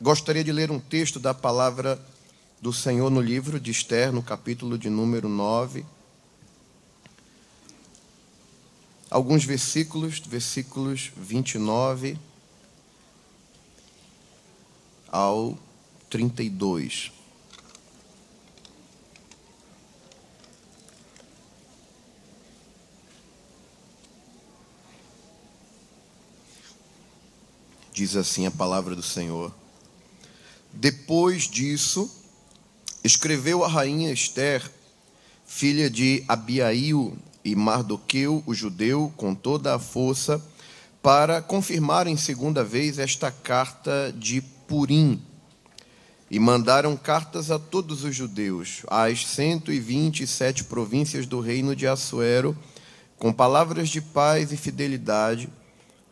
Gostaria de ler um texto da palavra do Senhor no livro de Esther, no capítulo de número 9. Alguns versículos, versículos 29 ao 32. Diz assim a palavra do Senhor. Depois disso, escreveu a rainha Esther, filha de Abiail e Mardoqueu, o judeu, com toda a força, para confirmar em segunda vez esta carta de Purim. E mandaram cartas a todos os judeus, às 127 províncias do reino de Assuero, com palavras de paz e fidelidade,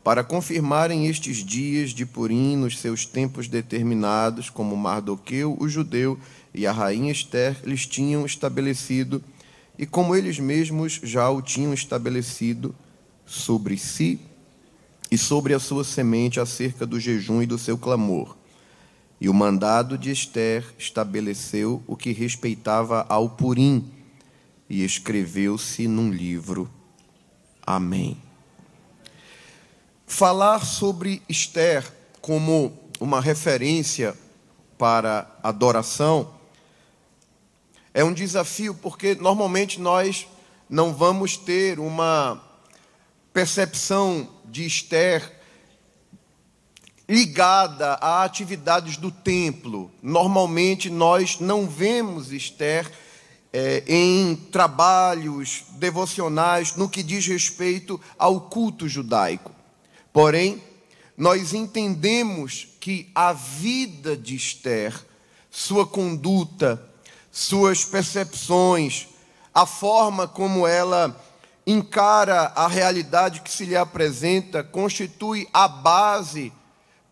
para confirmarem estes dias de Purim nos seus tempos determinados, como Mardoqueu, o judeu, e a rainha Esther lhes tinham estabelecido, e como eles mesmos já o tinham estabelecido sobre si e sobre a sua semente acerca do jejum e do seu clamor. E o mandado de Esther estabeleceu o que respeitava ao Purim, e escreveu-se num livro. Amém. Falar sobre Esther como uma referência para adoração é um desafio, porque normalmente nós não vamos ter uma percepção de Esther ligada a atividades do templo. Normalmente nós não vemos Esther é, em trabalhos devocionais no que diz respeito ao culto judaico. Porém, nós entendemos que a vida de Esther, sua conduta, suas percepções, a forma como ela encara a realidade que se lhe apresenta, constitui a base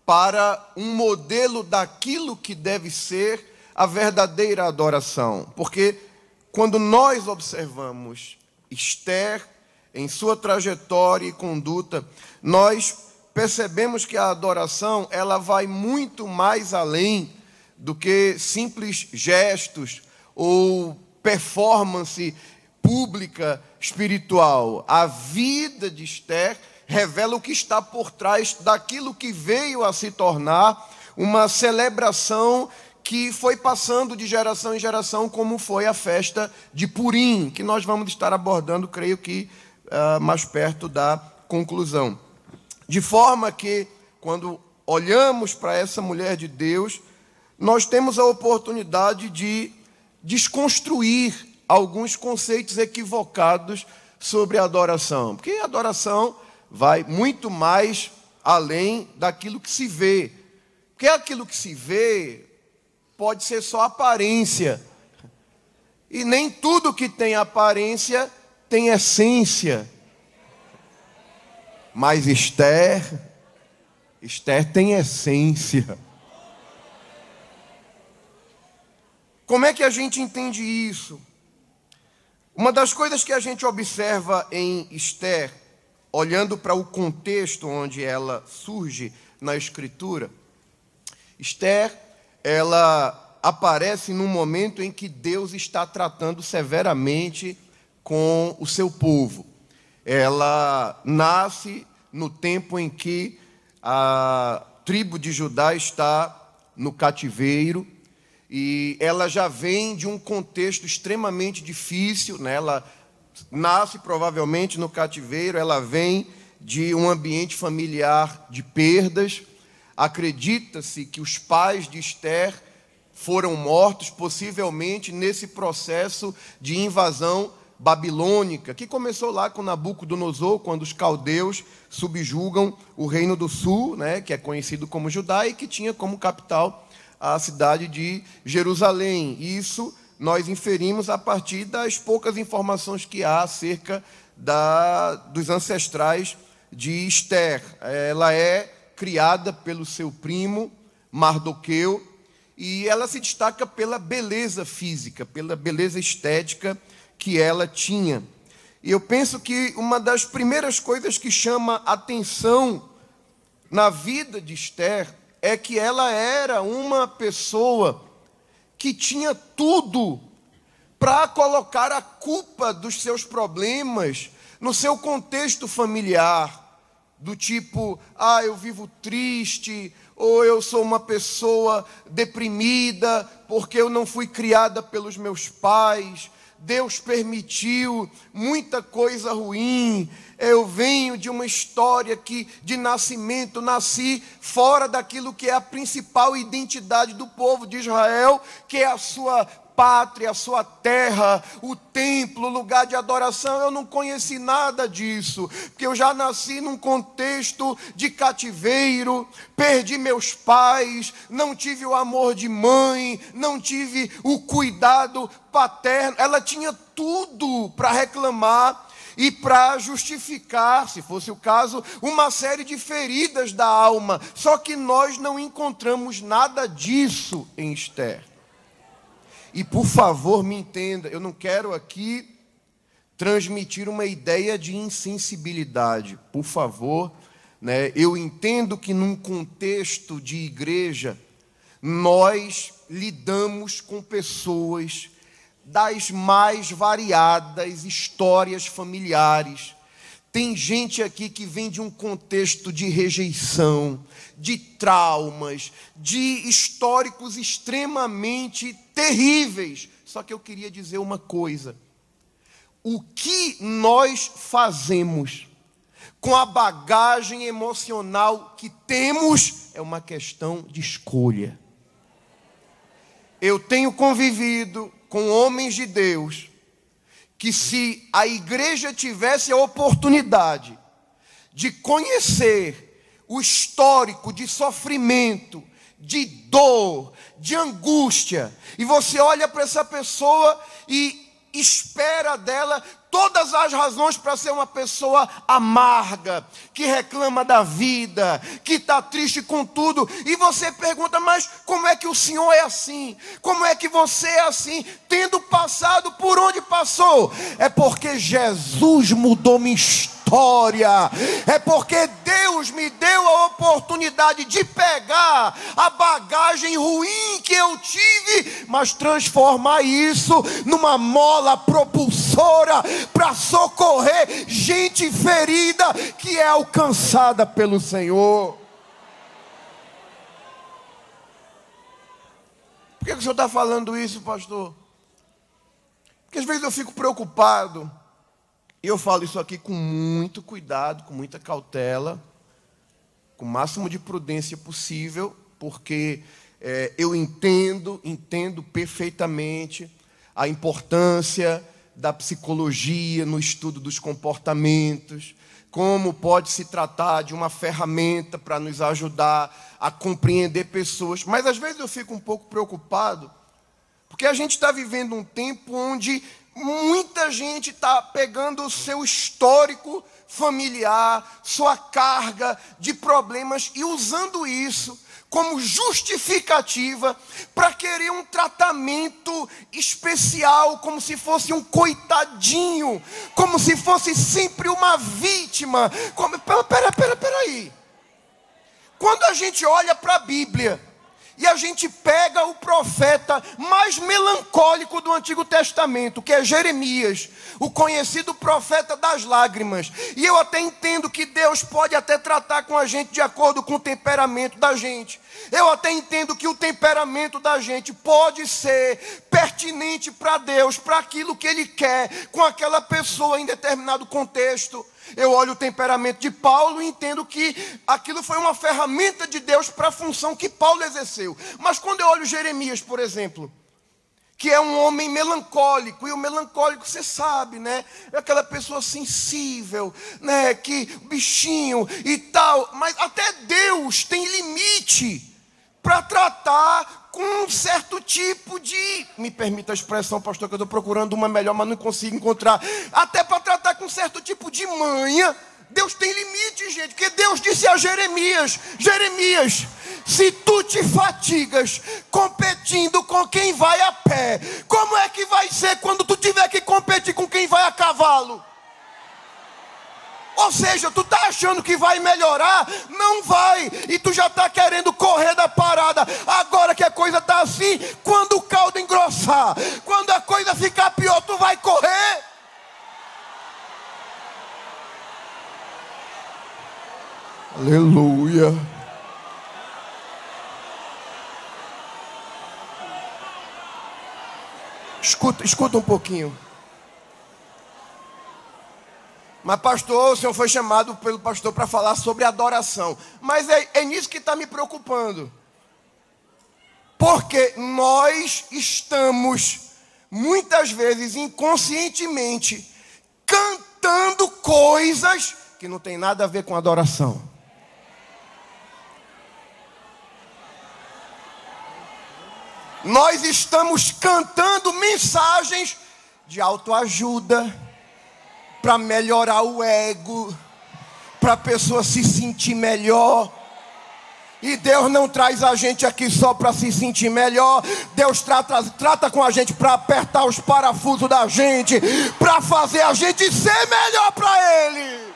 para um modelo daquilo que deve ser a verdadeira adoração. Porque quando nós observamos Esther em sua trajetória e conduta, nós percebemos que a adoração ela vai muito mais além do que simples gestos ou performance pública espiritual. A vida de Esther revela o que está por trás daquilo que veio a se tornar uma celebração que foi passando de geração em geração, como foi a festa de Purim, que nós vamos estar abordando, creio que uh, mais perto da conclusão. De forma que, quando olhamos para essa mulher de Deus, nós temos a oportunidade de desconstruir alguns conceitos equivocados sobre adoração. Porque a adoração vai muito mais além daquilo que se vê. Porque aquilo que se vê pode ser só aparência. E nem tudo que tem aparência tem essência. Mas Esther, Esther tem essência. Como é que a gente entende isso? Uma das coisas que a gente observa em Esther, olhando para o contexto onde ela surge na Escritura, Esther, ela aparece num momento em que Deus está tratando severamente com o seu povo. Ela nasce no tempo em que a tribo de Judá está no cativeiro e ela já vem de um contexto extremamente difícil, né? ela nasce provavelmente no cativeiro, ela vem de um ambiente familiar de perdas. Acredita-se que os pais de Esther foram mortos, possivelmente nesse processo de invasão babilônica, que começou lá com Nabucodonosor, quando os caldeus subjugam o reino do sul, né, que é conhecido como Judá, e que tinha como capital a cidade de Jerusalém. Isso nós inferimos a partir das poucas informações que há acerca da, dos ancestrais de Esther. Ela é criada pelo seu primo Mardoqueu e ela se destaca pela beleza física, pela beleza estética que ela tinha. E eu penso que uma das primeiras coisas que chama atenção na vida de Esther é que ela era uma pessoa que tinha tudo para colocar a culpa dos seus problemas no seu contexto familiar, do tipo, ah, eu vivo triste, ou eu sou uma pessoa deprimida porque eu não fui criada pelos meus pais, Deus permitiu muita coisa ruim. Eu venho de uma história que de nascimento nasci fora daquilo que é a principal identidade do povo de Israel, que é a sua pátria, a sua terra, o templo, o lugar de adoração. Eu não conheci nada disso, porque eu já nasci num contexto de cativeiro, perdi meus pais, não tive o amor de mãe, não tive o cuidado paterno. Ela tinha tudo para reclamar e para justificar, se fosse o caso, uma série de feridas da alma. Só que nós não encontramos nada disso em Esther. E por favor, me entenda, eu não quero aqui transmitir uma ideia de insensibilidade. Por favor, né? Eu entendo que num contexto de igreja nós lidamos com pessoas das mais variadas histórias familiares. Tem gente aqui que vem de um contexto de rejeição, de traumas, de históricos extremamente terríveis. Só que eu queria dizer uma coisa: o que nós fazemos com a bagagem emocional que temos é uma questão de escolha. Eu tenho convivido com homens de Deus que, se a igreja tivesse a oportunidade de conhecer o histórico de sofrimento, de dor, de angústia, e você olha para essa pessoa e espera dela todas as razões para ser uma pessoa amarga, que reclama da vida, que está triste com tudo, e você pergunta, mas como é que o Senhor é assim? Como é que você é assim? Tendo passado por onde passou? É porque Jesus mudou minha história vitória. É porque Deus me deu a oportunidade de pegar a bagagem ruim que eu tive, mas transformar isso numa mola propulsora para socorrer gente ferida que é alcançada pelo Senhor. Por que o senhor está falando isso, pastor? Porque às vezes eu fico preocupado e eu falo isso aqui com muito cuidado, com muita cautela, com o máximo de prudência possível, porque é, eu entendo, entendo perfeitamente a importância da psicologia no estudo dos comportamentos, como pode se tratar de uma ferramenta para nos ajudar a compreender pessoas. Mas às vezes eu fico um pouco preocupado, porque a gente está vivendo um tempo onde muita gente está pegando o seu histórico familiar, sua carga de problemas e usando isso como justificativa para querer um tratamento especial, como se fosse um coitadinho, como se fosse sempre uma vítima. Como, pera, pera, pera, pera aí. Quando a gente olha para a Bíblia, e a gente pega o profeta mais melancólico do Antigo Testamento, que é Jeremias, o conhecido profeta das lágrimas. E eu até entendo que Deus pode até tratar com a gente de acordo com o temperamento da gente. Eu até entendo que o temperamento da gente pode ser pertinente para Deus, para aquilo que Ele quer com aquela pessoa em determinado contexto. Eu olho o temperamento de Paulo e entendo que aquilo foi uma ferramenta de Deus para a função que Paulo exerceu. Mas quando eu olho Jeremias, por exemplo, que é um homem melancólico, e o melancólico, você sabe, né? É aquela pessoa sensível, né? Que bichinho e tal. Mas até Deus tem limite para tratar com um certo tipo de. Me permita a expressão, pastor, que eu estou procurando uma melhor, mas não consigo encontrar. Até para tratar com um certo tipo de manha. Deus tem limite, gente, porque Deus disse a Jeremias: Jeremias, se tu te fatigas competindo com quem vai a pé, como é que vai ser quando tu tiver que competir com quem vai a cavalo? Ou seja, tu tá achando que vai melhorar? Não vai. E tu já tá querendo correr da parada. Agora que a coisa tá assim, quando o caldo engrossar, quando a coisa ficar pior, tu vai correr. Aleluia. Escuta, escuta um pouquinho. Mas, pastor, o senhor foi chamado pelo pastor para falar sobre adoração. Mas é, é nisso que está me preocupando. Porque nós estamos, muitas vezes, inconscientemente, cantando coisas que não tem nada a ver com adoração. Nós estamos cantando mensagens de autoajuda para melhorar o ego, para a pessoa se sentir melhor. E Deus não traz a gente aqui só para se sentir melhor. Deus trata, trata com a gente para apertar os parafusos da gente, para fazer a gente ser melhor para Ele.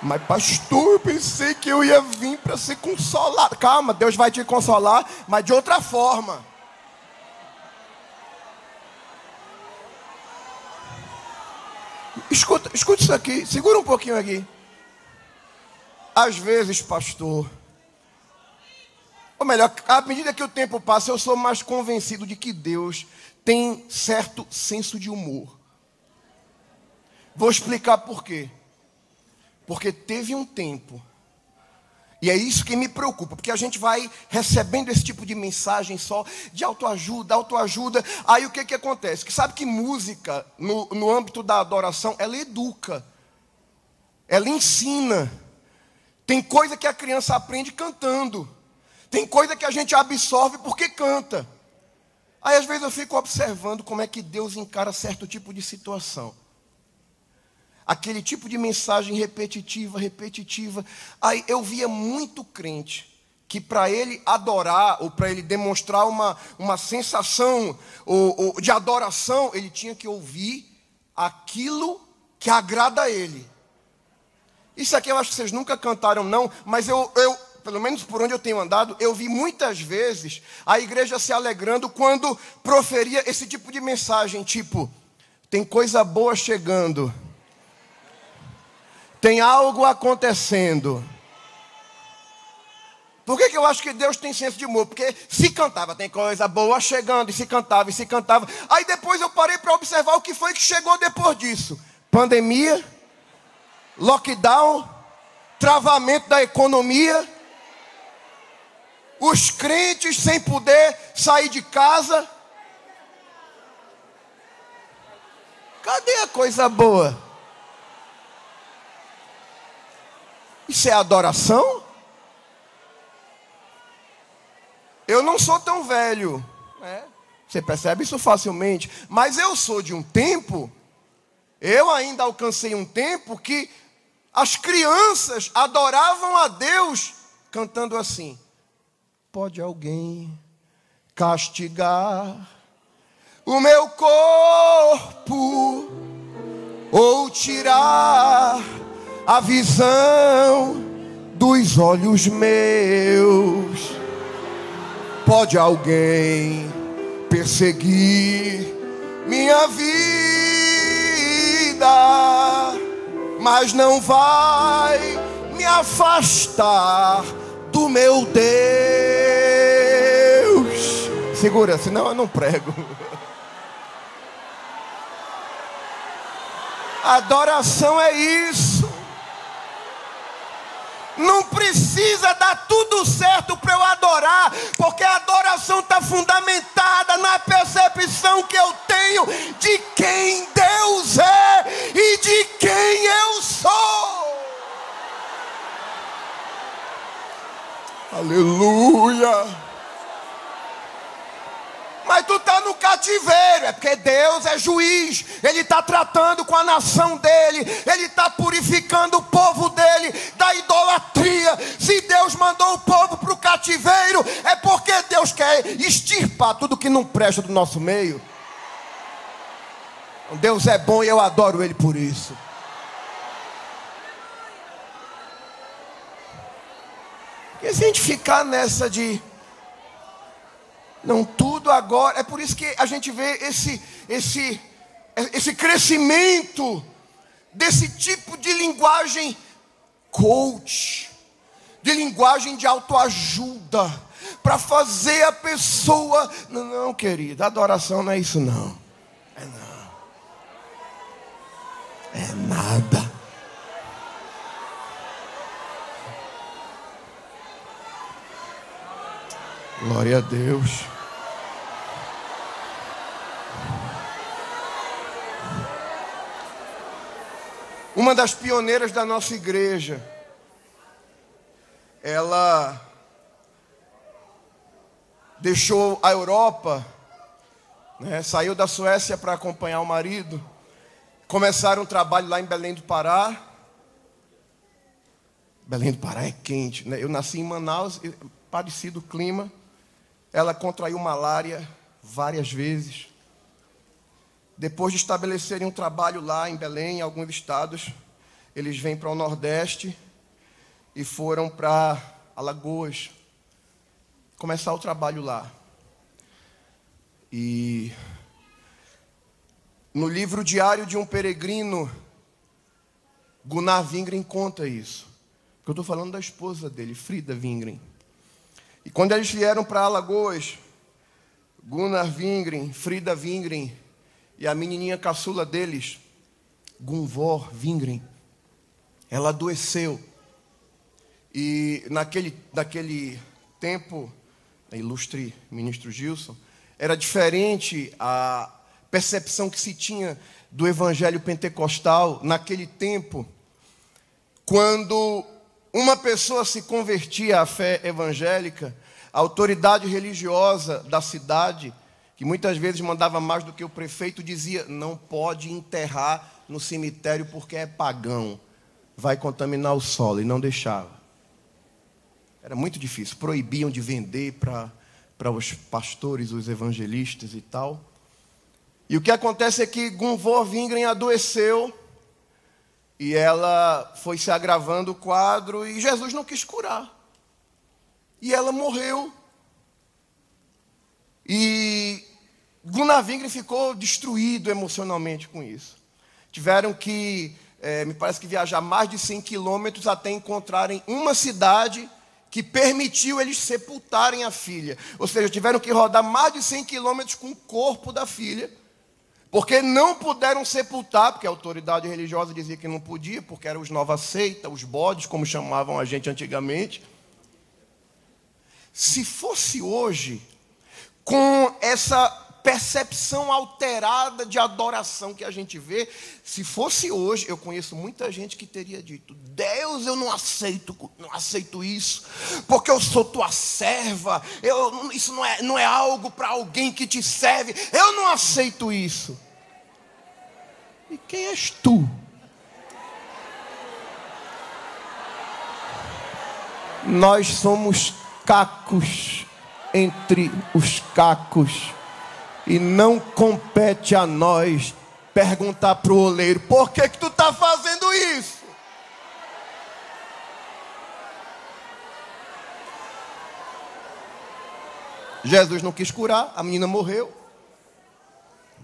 Mas, pastor, eu pensei que eu ia vir para ser consolado. Calma, Deus vai te consolar, mas de outra forma. Escuta, escuta isso aqui, segura um pouquinho aqui. Às vezes, pastor, ou melhor, à medida que o tempo passa, eu sou mais convencido de que Deus tem certo senso de humor. Vou explicar por quê. Porque teve um tempo, e é isso que me preocupa, porque a gente vai recebendo esse tipo de mensagem só de autoajuda, autoajuda. Aí o que, que acontece? Que sabe que música, no, no âmbito da adoração, ela educa, ela ensina. Tem coisa que a criança aprende cantando, tem coisa que a gente absorve porque canta. Aí às vezes eu fico observando como é que Deus encara certo tipo de situação aquele tipo de mensagem repetitiva, repetitiva. Aí eu via muito crente que para ele adorar ou para ele demonstrar uma, uma sensação ou, ou, de adoração, ele tinha que ouvir aquilo que agrada a ele. Isso aqui eu acho que vocês nunca cantaram, não, mas eu, eu pelo menos por onde eu tenho andado, eu vi muitas vezes a igreja se alegrando quando proferia esse tipo de mensagem, tipo, tem coisa boa chegando tem algo acontecendo. Por que, que eu acho que Deus tem senso de humor? Porque se cantava, tem coisa boa chegando, e se cantava, e se cantava. Aí depois eu parei para observar o que foi que chegou depois disso: pandemia, lockdown, travamento da economia, os crentes sem poder sair de casa. Cadê a coisa boa? Isso é adoração? Eu não sou tão velho. É. Você percebe isso facilmente. Mas eu sou de um tempo, eu ainda alcancei um tempo que as crianças adoravam a Deus cantando assim: Pode alguém castigar o meu corpo ou tirar a visão dos olhos meus. Pode alguém perseguir minha vida, mas não vai me afastar do meu Deus. Segura, senão eu não prego. Adoração é isso. Não precisa dar tudo certo para eu adorar, porque a adoração está fundamentada na percepção que eu tenho de quem Deus é e de quem eu sou. Aleluia. Mas tu está no cativeiro, é porque Deus é juiz, Ele está tratando com a nação dele, Ele está purificando o povo dele da idolatria. Se Deus mandou o povo para o cativeiro, é porque Deus quer extirpar tudo que não presta do nosso meio. Deus é bom e eu adoro Ele por isso. E se a gente ficar nessa de não tudo agora, é por isso que a gente vê esse esse esse crescimento desse tipo de linguagem coach, de linguagem de autoajuda, para fazer a pessoa. Não, não, querida, adoração não é isso, não. É não. É nada. Glória a Deus. Uma das pioneiras da nossa igreja, ela deixou a Europa, né, saiu da Suécia para acompanhar o marido, começaram um trabalho lá em Belém do Pará. Belém do Pará é quente, né? Eu nasci em Manaus, parecido o clima. Ela contraiu malária várias vezes. Depois de estabelecerem um trabalho lá em Belém, em alguns estados, eles vêm para o Nordeste e foram para Alagoas, começar o trabalho lá. E no livro Diário de um Peregrino, Gunnar Wingren conta isso. eu estou falando da esposa dele, Frida Wingren. E quando eles vieram para Alagoas, Gunnar Wingren, Frida Wingren e a menininha caçula deles, Gunvor Wingren, ela adoeceu. E naquele, naquele tempo, ilustre ministro Gilson, era diferente a percepção que se tinha do evangelho pentecostal naquele tempo, quando uma pessoa se convertia à fé evangélica, a autoridade religiosa da cidade, que muitas vezes mandava mais do que o prefeito, dizia: não pode enterrar no cemitério porque é pagão, vai contaminar o solo, e não deixava. Era muito difícil. Proibiam de vender para os pastores, os evangelistas e tal. E o que acontece é que Gunvor Wingren adoeceu e ela foi se agravando o quadro e Jesus não quis curar. E ela morreu. E Gunnar Wingren ficou destruído emocionalmente com isso. Tiveram que, é, me parece que viajar mais de 100 quilômetros até encontrarem uma cidade que permitiu eles sepultarem a filha. Ou seja, tiveram que rodar mais de 100 quilômetros com o corpo da filha, porque não puderam sepultar, porque a autoridade religiosa dizia que não podia, porque eram os nova seita, os bodes, como chamavam a gente antigamente. Se fosse hoje, com essa percepção alterada de adoração que a gente vê. Se fosse hoje, eu conheço muita gente que teria dito: Deus, eu não aceito, não aceito isso, porque eu sou tua serva. Eu, isso não é, não é algo para alguém que te serve. Eu não aceito isso. E quem és tu? Nós somos cacos entre os cacos e não compete a nós perguntar para o oleiro: por que, que tu está fazendo isso? Jesus não quis curar, a menina morreu.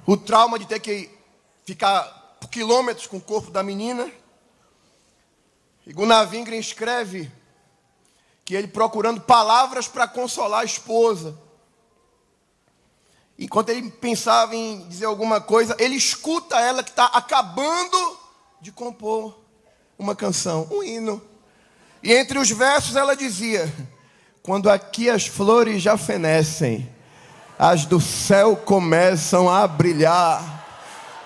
O trauma de ter que ficar por quilômetros com o corpo da menina. E Gunnar Wingren escreve que ele procurando palavras para consolar a esposa. Enquanto ele pensava em dizer alguma coisa, ele escuta ela que está acabando de compor uma canção, um hino. E entre os versos ela dizia: Quando aqui as flores já fenecem, as do céu começam a brilhar.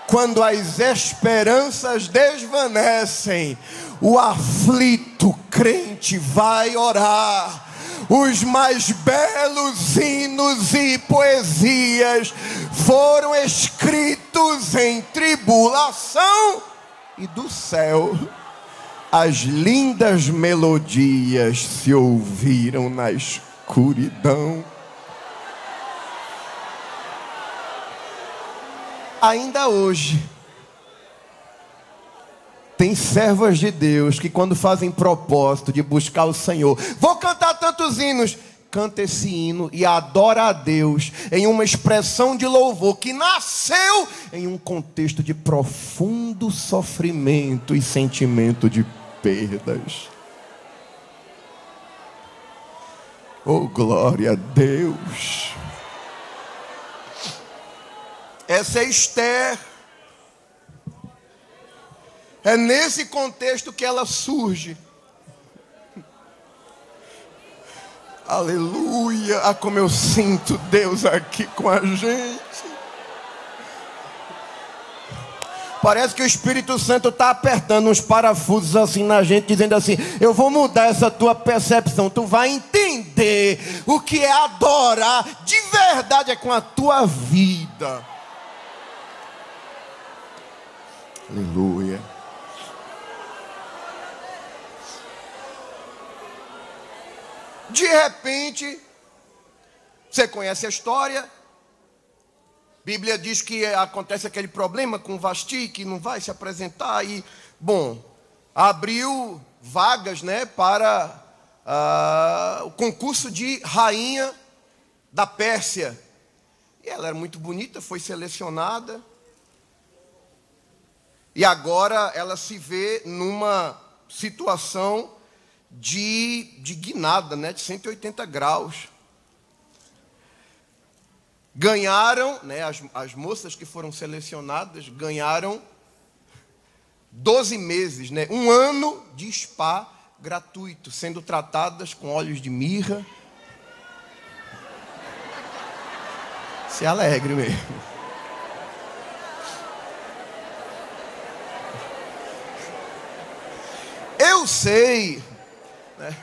Quando as esperanças desvanecem, o aflito crente vai orar os mais belos hinos e poesias foram escritos em tribulação e do céu. As lindas melodias se ouviram na escuridão. Ainda hoje, Tem servas de Deus que, quando fazem propósito de buscar o Senhor, vou cantar tantos hinos, canta esse hino e adora a Deus em uma expressão de louvor que nasceu em um contexto de profundo sofrimento e sentimento de perdas. Oh, glória a Deus. Essa é Esther. É nesse contexto que ela surge. Aleluia. Ah, como eu sinto Deus aqui com a gente. Parece que o Espírito Santo está apertando uns parafusos assim na gente, dizendo assim: Eu vou mudar essa tua percepção. Tu vai entender o que é adorar de verdade é com a tua vida. Aleluia. De repente, você conhece a história. Bíblia diz que acontece aquele problema com Vasti, que não vai se apresentar. E, bom, abriu vagas né, para uh, o concurso de rainha da Pérsia. E ela era muito bonita, foi selecionada. E agora ela se vê numa situação de, de guinada, né, de 180 graus. Ganharam, né, as, as moças que foram selecionadas ganharam 12 meses, né, um ano de spa gratuito, sendo tratadas com óleos de mirra. Se alegre mesmo. Eu sei, né?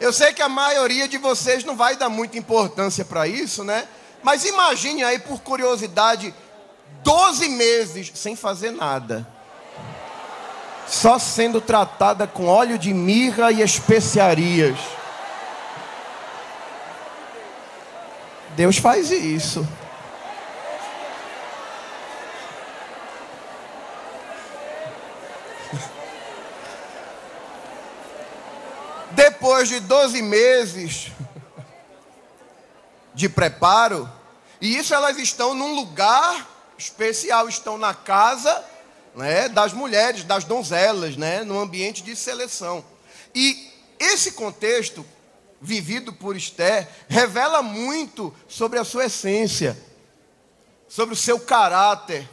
eu sei que a maioria de vocês não vai dar muita importância para isso, né? Mas imagine aí, por curiosidade, 12 meses sem fazer nada, só sendo tratada com óleo de mirra e especiarias. Deus faz isso. Depois de 12 meses de preparo, e isso elas estão num lugar especial, estão na casa né, das mulheres, das donzelas, né, no ambiente de seleção. E esse contexto vivido por Esther revela muito sobre a sua essência, sobre o seu caráter,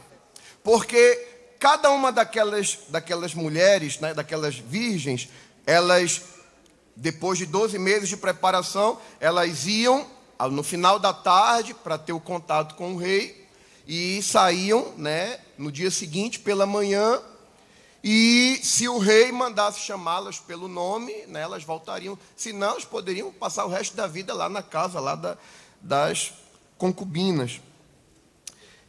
porque cada uma daquelas, daquelas mulheres, né, daquelas virgens, elas depois de 12 meses de preparação, elas iam no final da tarde para ter o contato com o rei e saíam, né, no dia seguinte pela manhã. E se o rei mandasse chamá-las pelo nome, né, elas voltariam. Se não, elas poderiam passar o resto da vida lá na casa lá da, das concubinas.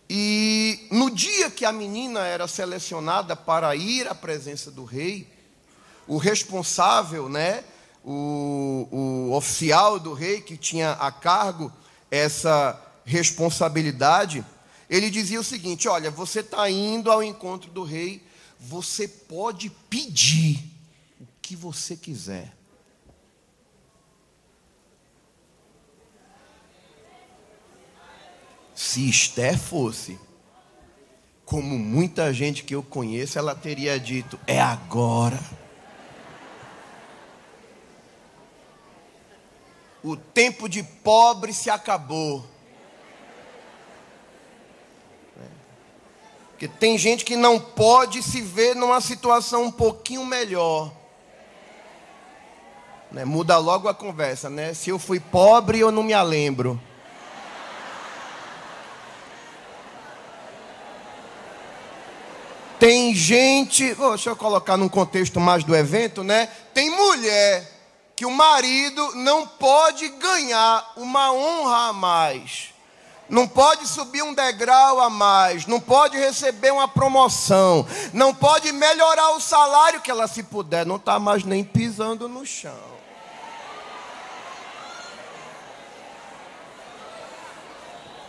E no dia que a menina era selecionada para ir à presença do rei, o responsável, né, o, o oficial do rei que tinha a cargo essa responsabilidade, ele dizia o seguinte: Olha, você está indo ao encontro do rei, você pode pedir o que você quiser. Se Esther fosse, como muita gente que eu conheço, ela teria dito: É agora. O tempo de pobre se acabou. Porque tem gente que não pode se ver numa situação um pouquinho melhor. Né? Muda logo a conversa, né? Se eu fui pobre, eu não me lembro. Tem gente, oh, deixa eu colocar num contexto mais do evento, né? Tem mulher que o marido não pode ganhar uma honra a mais, não pode subir um degrau a mais, não pode receber uma promoção, não pode melhorar o salário que ela, se puder, não está mais nem pisando no chão.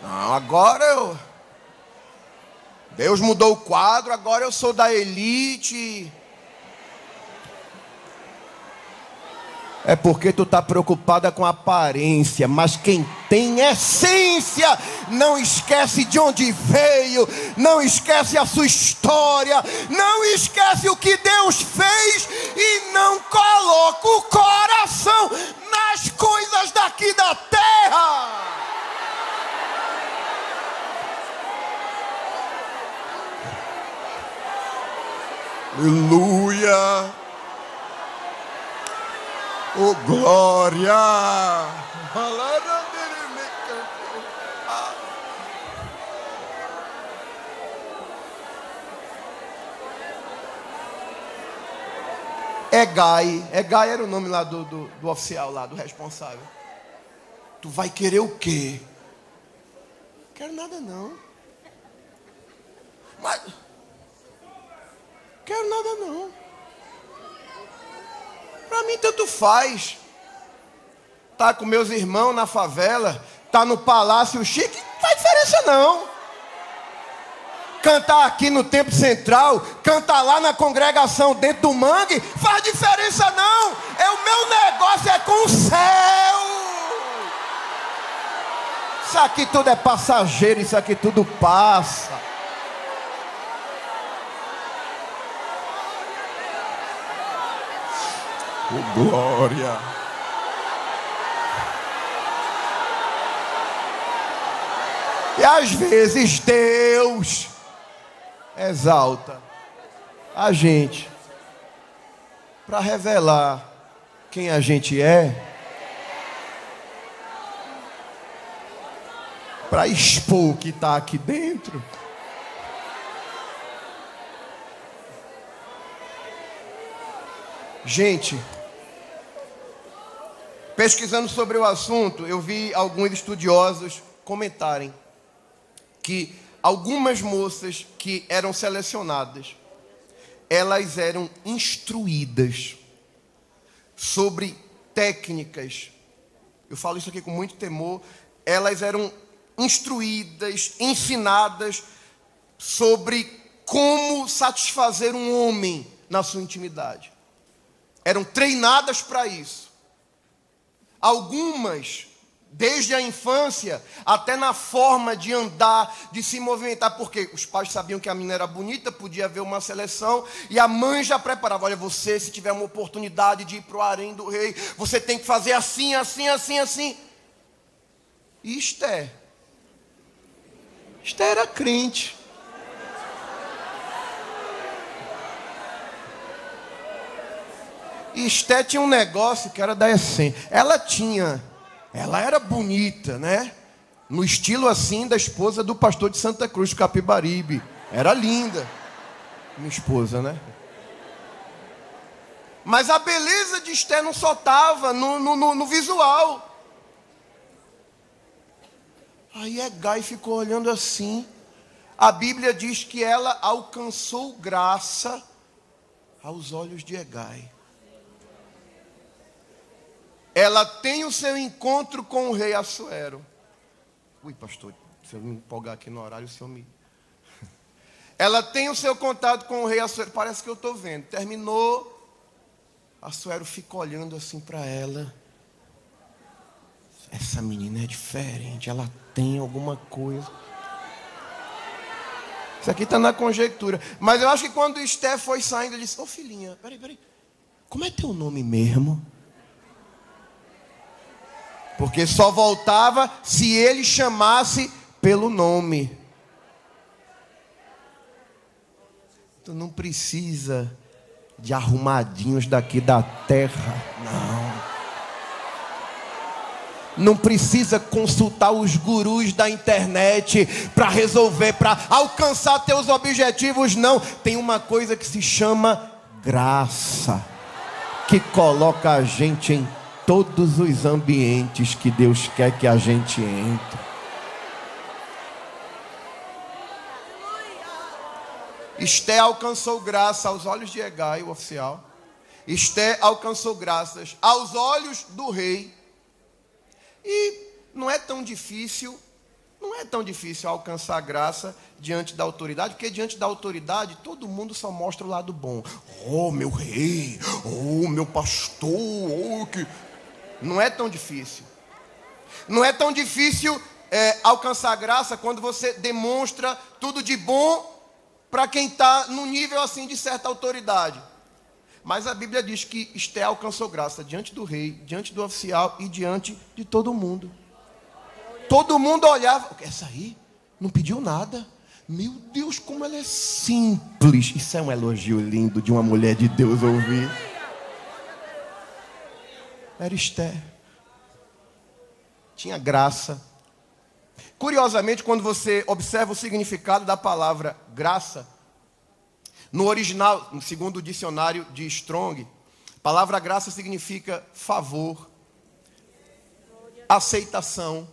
Não, agora eu. Deus mudou o quadro, agora eu sou da elite. É porque tu está preocupada com aparência, mas quem tem essência não esquece de onde veio, não esquece a sua história, não esquece o que Deus fez e não coloca o coração nas coisas daqui da terra. Aleluia. Oh, glória! É Gai, é Gai era o nome lá do, do, do, oficial lá, do responsável. Tu vai querer o quê? Quero nada não. Mas quero nada não. Para mim tanto faz. Tá com meus irmãos na favela, tá no palácio chique, não faz diferença não. Cantar aqui no Templo Central, cantar lá na congregação dentro do mangue, faz diferença não. É o meu negócio é com o céu. Isso aqui tudo é passageiro, isso aqui tudo passa. Oh, glória. E às vezes Deus exalta a gente para revelar quem a gente é, para expor o que está aqui dentro. Gente, Pesquisando sobre o assunto, eu vi alguns estudiosos comentarem que algumas moças que eram selecionadas, elas eram instruídas sobre técnicas. Eu falo isso aqui com muito temor. Elas eram instruídas, ensinadas sobre como satisfazer um homem na sua intimidade. Eram treinadas para isso. Algumas, desde a infância, até na forma de andar, de se movimentar, porque os pais sabiam que a menina era bonita, podia haver uma seleção, e a mãe já preparava: olha, você, se tiver uma oportunidade de ir para o harém do rei, você tem que fazer assim, assim, assim, assim. E Esther. Esther era crente. Esté tinha um negócio que era da essência. Ela tinha, ela era bonita, né? No estilo assim da esposa do pastor de Santa Cruz, Capibaribe. Era linda, minha esposa, né? Mas a beleza de Esté não só estava no, no, no, visual. Aí Egai ficou olhando assim. A Bíblia diz que ela alcançou graça aos olhos de Egai ela tem o seu encontro com o rei Assuero. Ui, pastor, se eu me empolgar aqui no horário, o senhor me. Ela tem o seu contato com o rei Assuero. Parece que eu estou vendo. Terminou. Assuero fica olhando assim para ela. Essa menina é diferente. Ela tem alguma coisa. Isso aqui está na conjectura. Mas eu acho que quando Esté foi saindo, ele disse: Ô oh, filhinha, peraí, peraí. Como é teu nome mesmo? Porque só voltava se ele chamasse pelo nome. Tu não precisa de arrumadinhos daqui da terra, não. Não precisa consultar os gurus da internet para resolver, para alcançar teus objetivos, não. Tem uma coisa que se chama graça, que coloca a gente em todos os ambientes que Deus quer que a gente entre. Esté alcançou graça aos olhos de Egai, o oficial. Esté alcançou graças aos olhos do rei. E não é tão difícil Não é tão difícil alcançar graça diante da autoridade, porque diante da autoridade todo mundo só mostra o lado bom. Oh, meu rei, oh, meu pastor, oh, que. Não é tão difícil. Não é tão difícil é, alcançar graça quando você demonstra tudo de bom para quem está no nível assim de certa autoridade. Mas a Bíblia diz que Esté alcançou graça diante do rei, diante do oficial e diante de todo mundo. Todo mundo olhava, essa aí não pediu nada. Meu Deus, como ela é simples. Isso é um elogio lindo de uma mulher de Deus ouvir. Era Esther. Tinha graça. Curiosamente, quando você observa o significado da palavra graça, no original, segundo o dicionário de Strong, a palavra graça significa favor, aceitação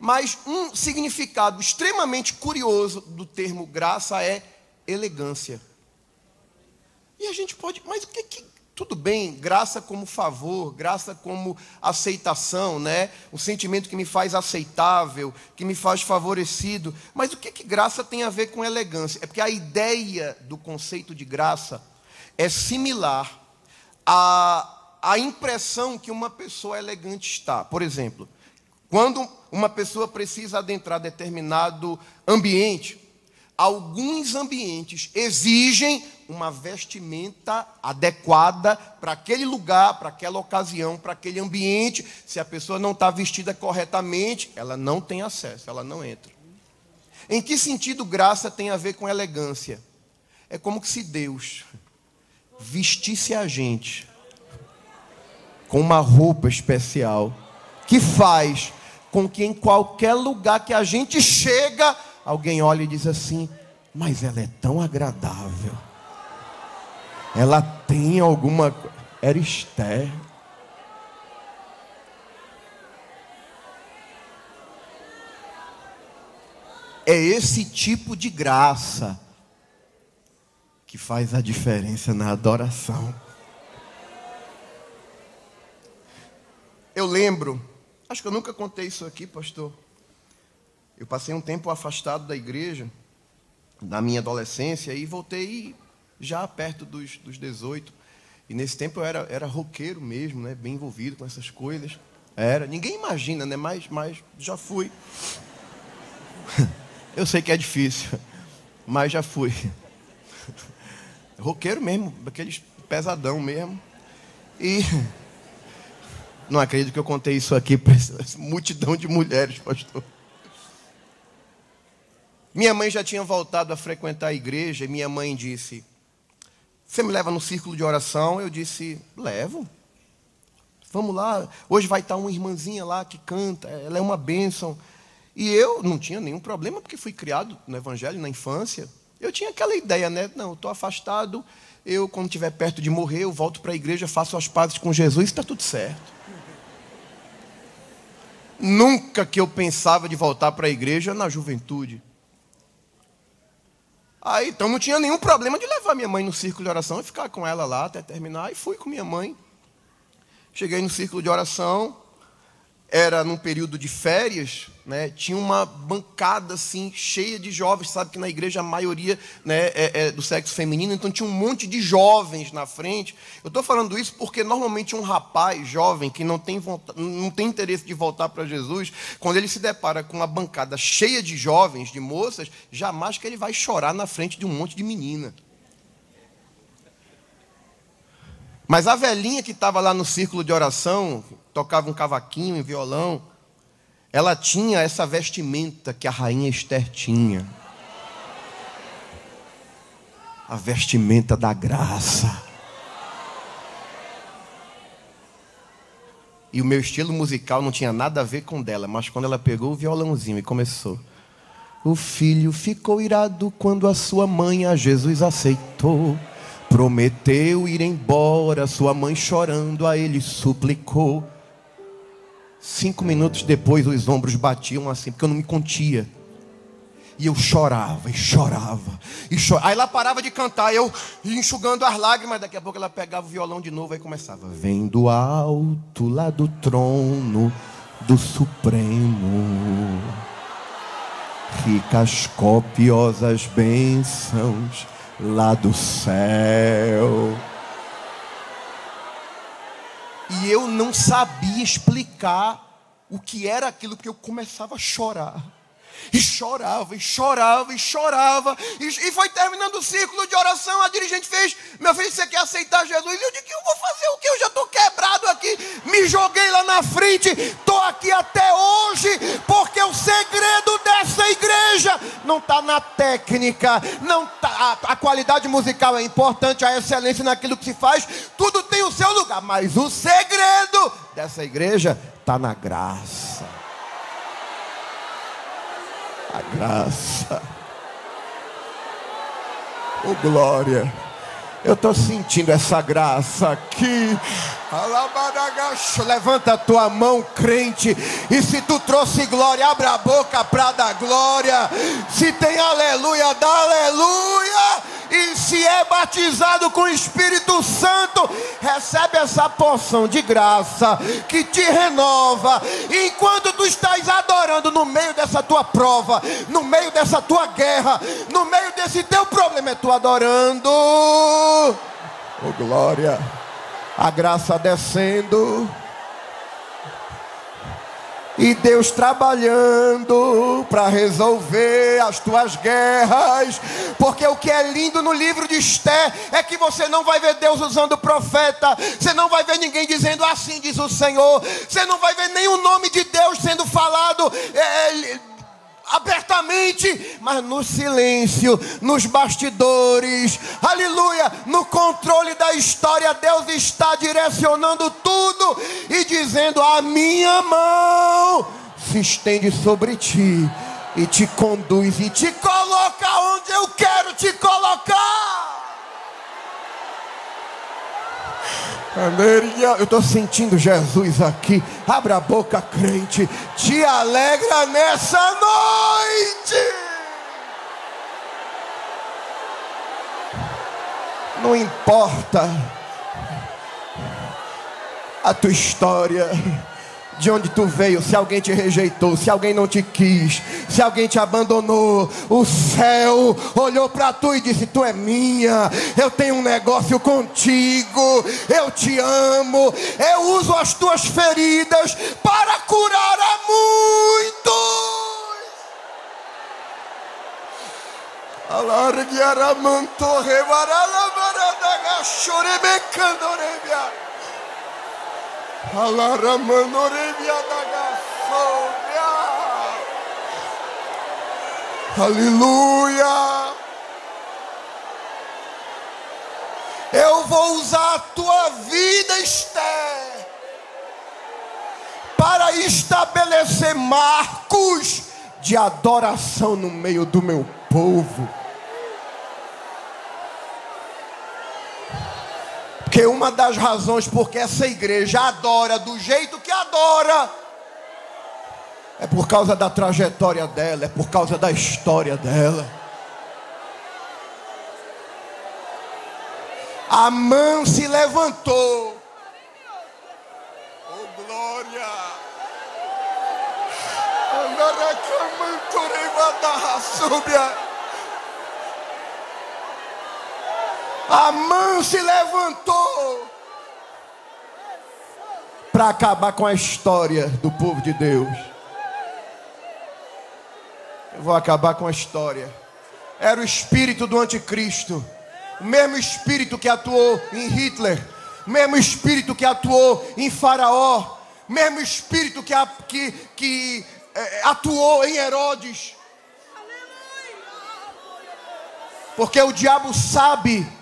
mas um significado extremamente curioso do termo graça é elegância. E a gente pode, mas o que, que tudo bem, graça como favor, graça como aceitação, né? Um sentimento que me faz aceitável, que me faz favorecido. Mas o que, que graça tem a ver com elegância? É porque a ideia do conceito de graça é similar à, à impressão que uma pessoa elegante está. Por exemplo, quando uma pessoa precisa adentrar determinado ambiente, alguns ambientes exigem uma vestimenta adequada para aquele lugar, para aquela ocasião, para aquele ambiente. Se a pessoa não está vestida corretamente, ela não tem acesso, ela não entra. Em que sentido graça tem a ver com elegância? É como se Deus vestisse a gente com uma roupa especial que faz com que em qualquer lugar que a gente chega, alguém olha e diz assim: mas ela é tão agradável. Ela tem alguma. Era Esther. É esse tipo de graça que faz a diferença na adoração. Eu lembro Acho que eu nunca contei isso aqui, pastor. Eu passei um tempo afastado da igreja, na minha adolescência, e voltei já perto dos, dos 18. E nesse tempo eu era, era roqueiro mesmo, né? bem envolvido com essas coisas. Era, ninguém imagina, né? Mas, mas já fui. Eu sei que é difícil, mas já fui. Roqueiro mesmo, aqueles pesadão mesmo. E não acredito que eu contei isso aqui para essa multidão de mulheres, pastor. Minha mãe já tinha voltado a frequentar a igreja e minha mãe disse: Você me leva no círculo de oração? Eu disse: Levo. Vamos lá. Hoje vai estar uma irmãzinha lá que canta, ela é uma bênção. E eu não tinha nenhum problema, porque fui criado no Evangelho na infância. Eu tinha aquela ideia, né? Não, estou afastado. Eu, quando estiver perto de morrer, eu volto para a igreja, faço as pazes com Jesus, está tudo certo. Nunca que eu pensava de voltar para a igreja na juventude. Aí, então não tinha nenhum problema de levar minha mãe no círculo de oração e ficar com ela lá até terminar. E fui com minha mãe. Cheguei no círculo de oração, era num período de férias, né, tinha uma bancada assim cheia de jovens, sabe que na igreja a maioria né, é, é do sexo feminino, então tinha um monte de jovens na frente. Eu estou falando isso porque normalmente um rapaz jovem que não tem, vontade, não tem interesse de voltar para Jesus, quando ele se depara com uma bancada cheia de jovens, de moças, jamais que ele vai chorar na frente de um monte de menina. Mas a velhinha que estava lá no círculo de oração, tocava um cavaquinho e violão, ela tinha essa vestimenta que a rainha Esther tinha. A vestimenta da graça. E o meu estilo musical não tinha nada a ver com dela, mas quando ela pegou o violãozinho e começou. O filho ficou irado quando a sua mãe a Jesus aceitou. Prometeu ir embora, sua mãe chorando a ele suplicou. Cinco minutos depois, os ombros batiam assim, porque eu não me contia. E eu chorava, e chorava, e chorava. Aí ela parava de cantar, eu enxugando as lágrimas. Daqui a pouco ela pegava o violão de novo, aí começava. Vem do alto, lá do trono do Supremo. ricas, copiosas bênçãos lá do céu. E eu não sabia explicar o que era aquilo, porque eu começava a chorar. E chorava, e chorava, e chorava. E, e, foi terminando o círculo de oração. A dirigente fez: Meu filho, você quer aceitar Jesus? E eu disse: Eu vou fazer o que? Eu já estou quebrado aqui. Me joguei lá na frente. Estou aqui até hoje. Porque o segredo dessa igreja não está na técnica. não tá, a, a qualidade musical é importante, a excelência naquilo que se faz. Tudo tem o seu lugar. Mas o segredo dessa igreja está na graça a graça. Oh glória. Eu estou sentindo essa graça aqui. Levanta a tua mão, crente. E se tu trouxe glória, abre a boca para dar glória. Se tem aleluia, dá aleluia. E se é batizado com o Espírito Santo, recebe essa porção de graça que te renova. Enquanto tu estás adorando no meio dessa tua prova, no meio dessa tua guerra, no meio desse teu problema, é tu adorando. Oh glória a graça descendo. E Deus trabalhando para resolver as tuas guerras. Porque o que é lindo no livro de Esté é que você não vai ver Deus usando profeta. Você não vai ver ninguém dizendo assim, diz o Senhor. Você não vai ver nenhum nome de Deus sendo falado. É, abertamente, mas no silêncio, nos bastidores, aleluia, no controle da história, Deus está direcionando tudo e dizendo: A minha mão se estende sobre ti e te conduz e te coloca onde eu quero te colocar. Eu estou sentindo Jesus aqui. Abra a boca, crente. Te alegra nessa noite. Não importa a tua história de onde tu veio, se alguém te rejeitou, se alguém não te quis, se alguém te abandonou, o céu olhou para tu e disse: Tu é minha, eu tenho um negócio contigo, eu te amo, eu uso as tuas feridas para curar a muitos. Alargiara mantorre varala varada chorebecandorevia. Aleluia. Eu vou usar a tua vida, Esther, para estabelecer marcos de adoração no meio do meu povo. Porque uma das razões porque essa igreja adora do jeito que adora é por causa da trajetória dela, é por causa da história dela. A mão se levantou. Oh glória! Andaracamantorevada sobre a mão se levantou para acabar com a história do povo de Deus. Eu vou acabar com a história. Era o espírito do anticristo, o mesmo espírito que atuou em Hitler, o mesmo espírito que atuou em Faraó, o mesmo espírito que, que, que é, atuou em Herodes. Porque o diabo sabe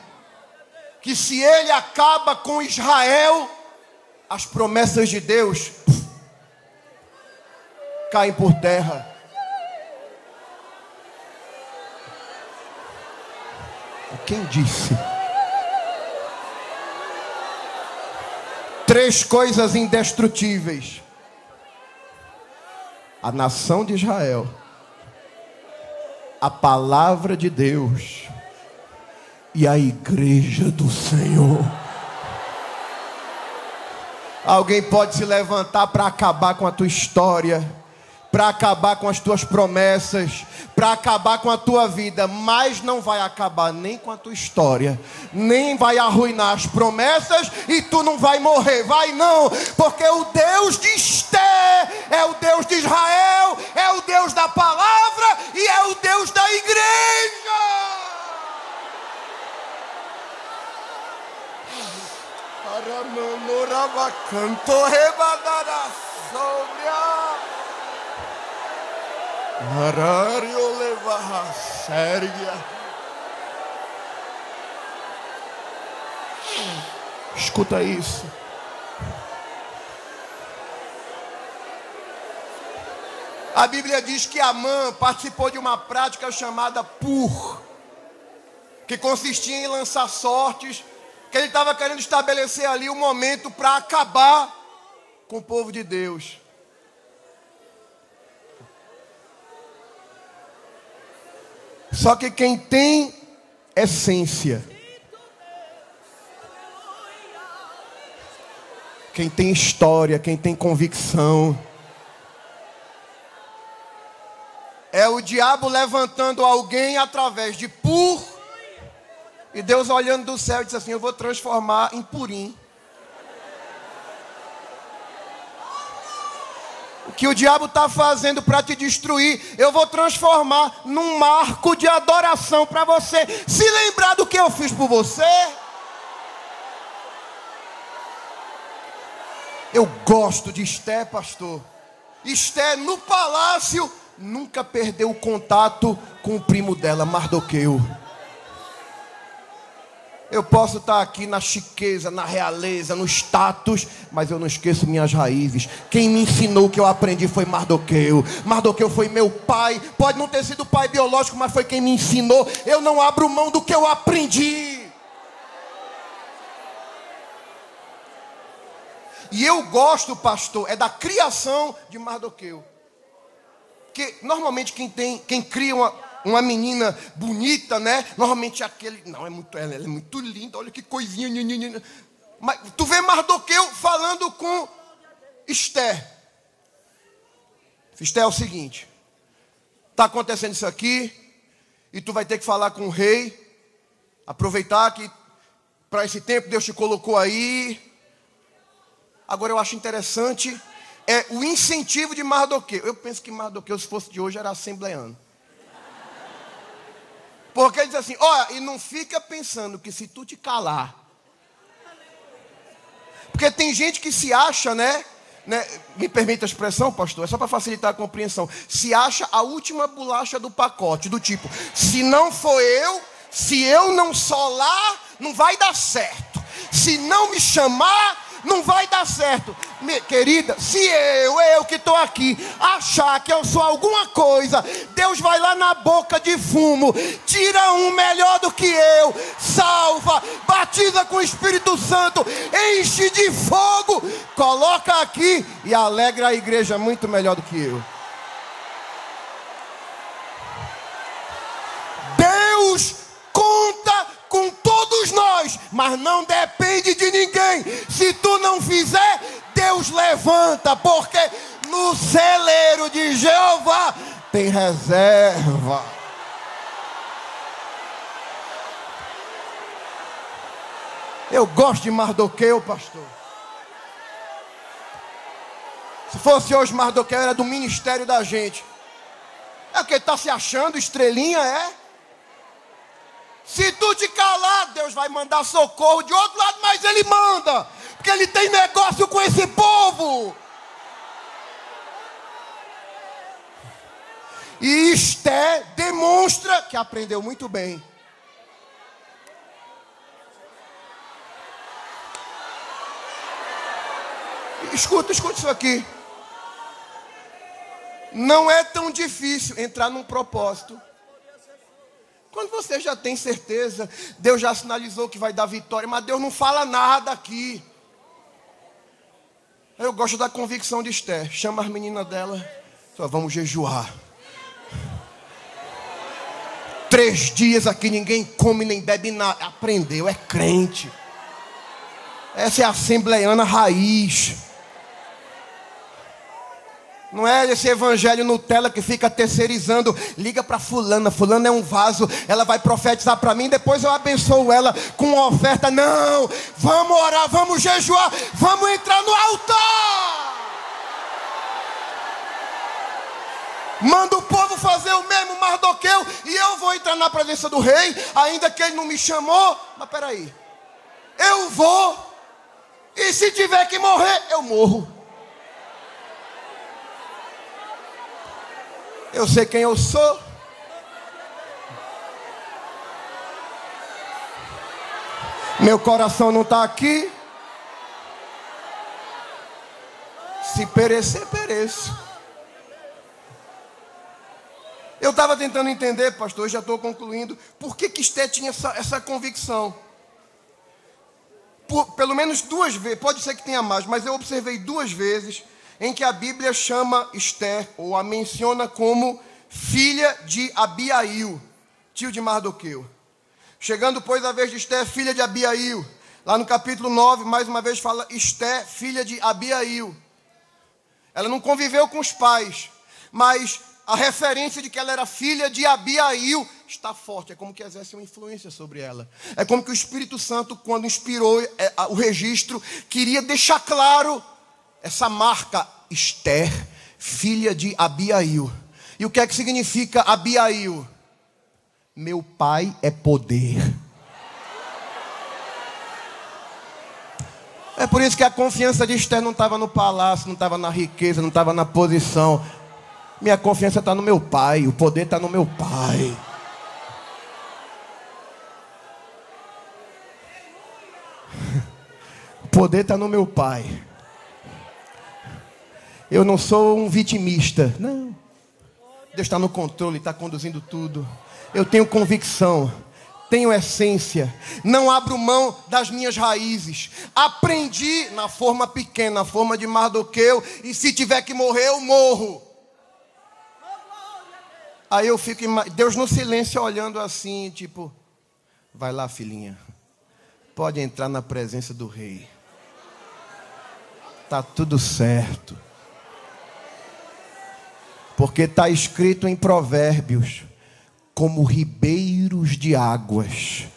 que se ele acaba com Israel, as promessas de Deus caem por terra. Quem disse? Três coisas indestrutíveis: a nação de Israel, a palavra de Deus e a igreja do Senhor. Alguém pode se levantar para acabar com a tua história, para acabar com as tuas promessas, para acabar com a tua vida, mas não vai acabar nem com a tua história, nem vai arruinar as promessas e tu não vai morrer, vai não, porque o Deus de Esté é o Deus de Israel, é o Deus da palavra e é o Deus da igreja. Aramanora canto rebadara sobre Marário leva a séria. Escuta isso. A Bíblia diz que Amã participou de uma prática chamada pur, que consistia em lançar sortes, que ele estava querendo estabelecer ali um momento para acabar com o povo de Deus. Só que quem tem essência, quem tem história, quem tem convicção, é o diabo levantando alguém através de pur, e Deus olhando do céu e diz assim: Eu vou transformar em purim. que o diabo está fazendo para te destruir, eu vou transformar num marco de adoração para você. Se lembrar do que eu fiz por você. Eu gosto de Esté, pastor. Esté no palácio nunca perdeu o contato com o primo dela, Mardoqueu. Eu posso estar aqui na chiqueza, na realeza, no status, mas eu não esqueço minhas raízes. Quem me ensinou que eu aprendi foi Mardoqueu. Mardoqueu foi meu pai. Pode não ter sido pai biológico, mas foi quem me ensinou. Eu não abro mão do que eu aprendi. E eu gosto, pastor, é da criação de Mardoqueu. Que normalmente quem tem, quem cria uma, uma menina bonita, né? Normalmente aquele. Não, é muito, ela, ela é muito linda, olha que coisinha. Mas tu vê Mardoqueu falando com Esther. Esther é o seguinte: está acontecendo isso aqui, e tu vai ter que falar com o rei. Aproveitar que para esse tempo Deus te colocou aí. Agora eu acho interessante é o incentivo de Mardoqueu. Eu penso que Mardoqueu, se fosse de hoje, era assembleano. Porque ele diz assim: olha, e não fica pensando que se tu te calar. Porque tem gente que se acha, né? né me permita a expressão, pastor, é só para facilitar a compreensão. Se acha a última bolacha do pacote, do tipo: se não for eu, se eu não solar, não vai dar certo. Se não me chamar, não vai dar certo. Minha querida, se eu, eu que estou aqui, achar que eu sou alguma coisa, Deus vai lá na boca de fumo, tira um melhor do que eu, salva, batiza com o Espírito Santo, enche de fogo, coloca aqui e alegra a igreja muito melhor do que eu. Deus com todos nós, mas não depende de ninguém. Se tu não fizer, Deus levanta, porque no celeiro de Jeová tem reserva. Eu gosto de Mardoqueu, pastor. Se fosse hoje, Mardoqueu era do ministério da gente. É que está se achando estrelinha, é? Se tu te calar, Deus vai mandar socorro de outro lado, mas Ele manda, porque Ele tem negócio com esse povo. E Esté demonstra que aprendeu muito bem. Escuta, escuta isso aqui. Não é tão difícil entrar num propósito quando você já tem certeza, Deus já sinalizou que vai dar vitória, mas Deus não fala nada aqui. Eu gosto da convicção de Esther. Chama as meninas dela. Só vamos jejuar. Três dias aqui ninguém come nem bebe nada. Aprendeu, é crente. Essa é a assembleiana raiz. Não é esse evangelho Nutella que fica terceirizando. Liga para fulana, fulana é um vaso, ela vai profetizar para mim, depois eu abençoo ela com uma oferta. Não! Vamos orar, vamos jejuar, vamos entrar no altar. Manda o povo fazer o mesmo Mardoqueu e eu vou entrar na presença do rei, ainda que ele não me chamou. Mas peraí, eu vou. E se tiver que morrer, eu morro. Eu sei quem eu sou. Meu coração não está aqui. Se perecer, pereço. Eu estava tentando entender, pastor, já estou concluindo, por que que Esté tinha essa, essa convicção. Por, pelo menos duas vezes, pode ser que tenha mais, mas eu observei duas vezes em que a Bíblia chama Esther, ou a menciona como filha de Abiail, tio de Mardoqueu. Chegando, pois, a vez de Esther, filha de Abiail. Lá no capítulo 9, mais uma vez fala Esther, filha de Abiail. Ela não conviveu com os pais, mas a referência de que ela era filha de Abiail está forte. É como que exerce uma influência sobre ela. É como que o Espírito Santo, quando inspirou é, o registro, queria deixar claro essa marca Esther, filha de Abiail. E o que é que significa Abiail? Meu pai é poder. É por isso que a confiança de Esther não estava no palácio, não estava na riqueza, não estava na posição. Minha confiança está no meu pai, o poder está no meu pai. O poder está no meu pai. Eu não sou um vitimista. Não. Deus está no controle, está conduzindo tudo. Eu tenho convicção, tenho essência. Não abro mão das minhas raízes. Aprendi na forma pequena, na forma de Mardoqueu. E se tiver que morrer, eu morro. Aí eu fico, Deus no silêncio olhando assim, tipo, vai lá, filhinha, pode entrar na presença do rei. Tá tudo certo. Porque está escrito em Provérbios, como ribeiros de águas.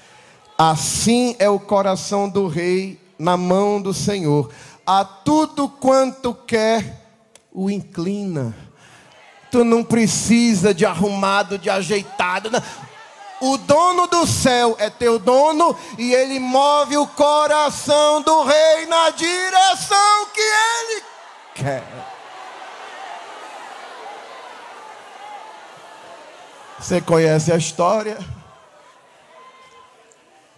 Assim é o coração do rei na mão do Senhor. A tudo quanto quer, o inclina. Tu não precisa de arrumado, de ajeitado. Não. O dono do céu é teu dono e ele move o coração do rei na direção que ele quer. Você conhece a história?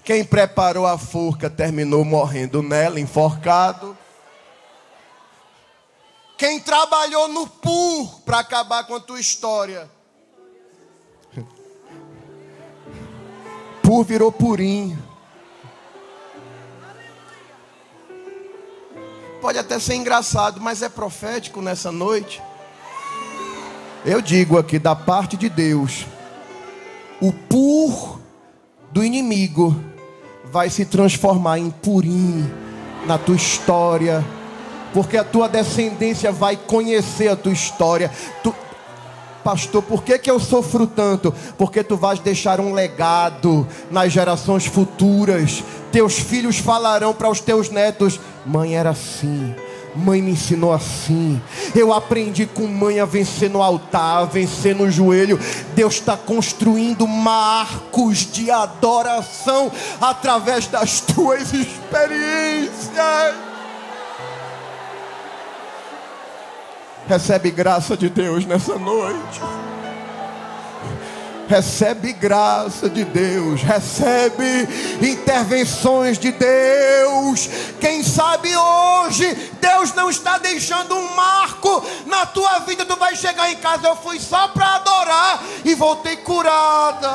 Quem preparou a forca terminou morrendo nela, enforcado. Quem trabalhou no PUR para acabar com a tua história. PUR virou purinho. Pode até ser engraçado, mas é profético nessa noite. Eu digo aqui da parte de Deus, o pur do inimigo vai se transformar em purim na tua história porque a tua descendência vai conhecer a tua história. Tu, pastor, por que, que eu sofro tanto? Porque tu vais deixar um legado nas gerações futuras. Teus filhos falarão para os teus netos: mãe era assim. Mãe me ensinou assim. Eu aprendi com mãe a vencer no altar, a vencer no joelho. Deus está construindo marcos de adoração através das tuas experiências. Recebe graça de Deus nessa noite. Recebe graça de Deus, recebe intervenções de Deus. Quem sabe hoje Deus não está deixando um marco na tua vida. Tu vai chegar em casa, eu fui só para adorar e voltei curada.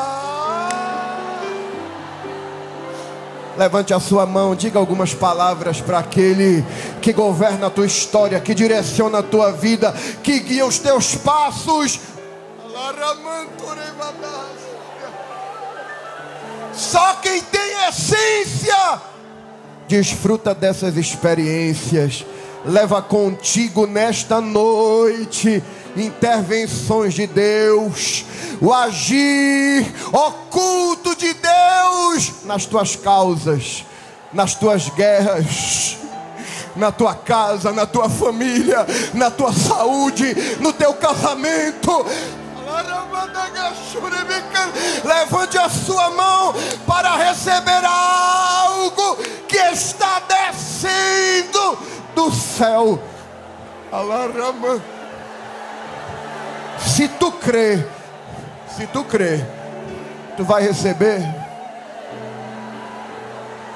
Levante a sua mão, diga algumas palavras para aquele que governa a tua história, que direciona a tua vida, que guia os teus passos. Só quem tem essência desfruta dessas experiências. leva contigo nesta noite intervenções de Deus, o agir oculto de Deus nas tuas causas, nas tuas guerras, na tua casa, na tua família, na tua saúde, no teu casamento. Levante a sua mão para receber algo que está descendo do céu. Se tu crê, se tu crê, tu vai receber.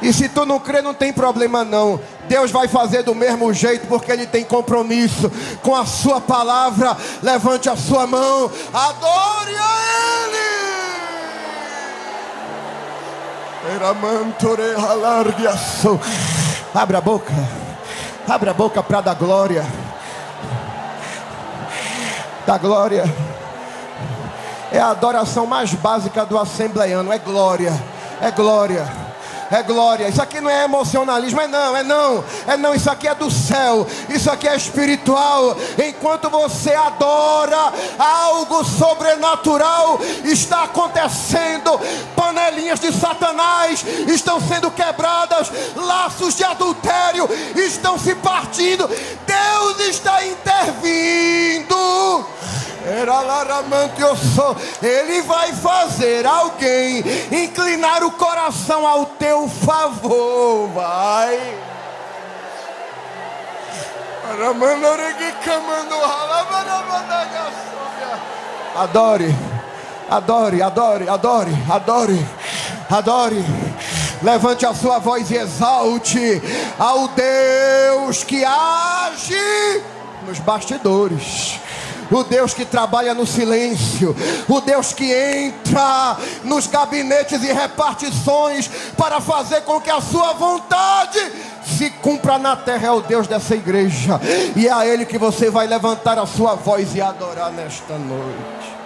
E se tu não crê, não tem problema não. Deus vai fazer do mesmo jeito, porque Ele tem compromisso com a Sua palavra. Levante a sua mão, adore a Ele. Abra a boca, abra a boca para dar glória. Da glória. É a adoração mais básica do assembleiano, é glória, é glória é glória. Isso aqui não é emocionalismo, é não, é não, é não. Isso aqui é do céu, isso aqui é espiritual. Enquanto você adora, algo sobrenatural está acontecendo. Panelinhas de Satanás estão sendo quebradas, laços de adultério estão se partindo. Deus está intervindo. Ele vai fazer alguém inclinar o coração ao teu favor. Vai. Adore, adore, adore, adore, adore, adore. Levante a sua voz e exalte ao Deus que age nos bastidores o Deus que trabalha no silêncio, o Deus que entra nos gabinetes e repartições para fazer com que a sua vontade se cumpra na terra, é o Deus dessa igreja, e é a Ele que você vai levantar a sua voz e adorar nesta noite.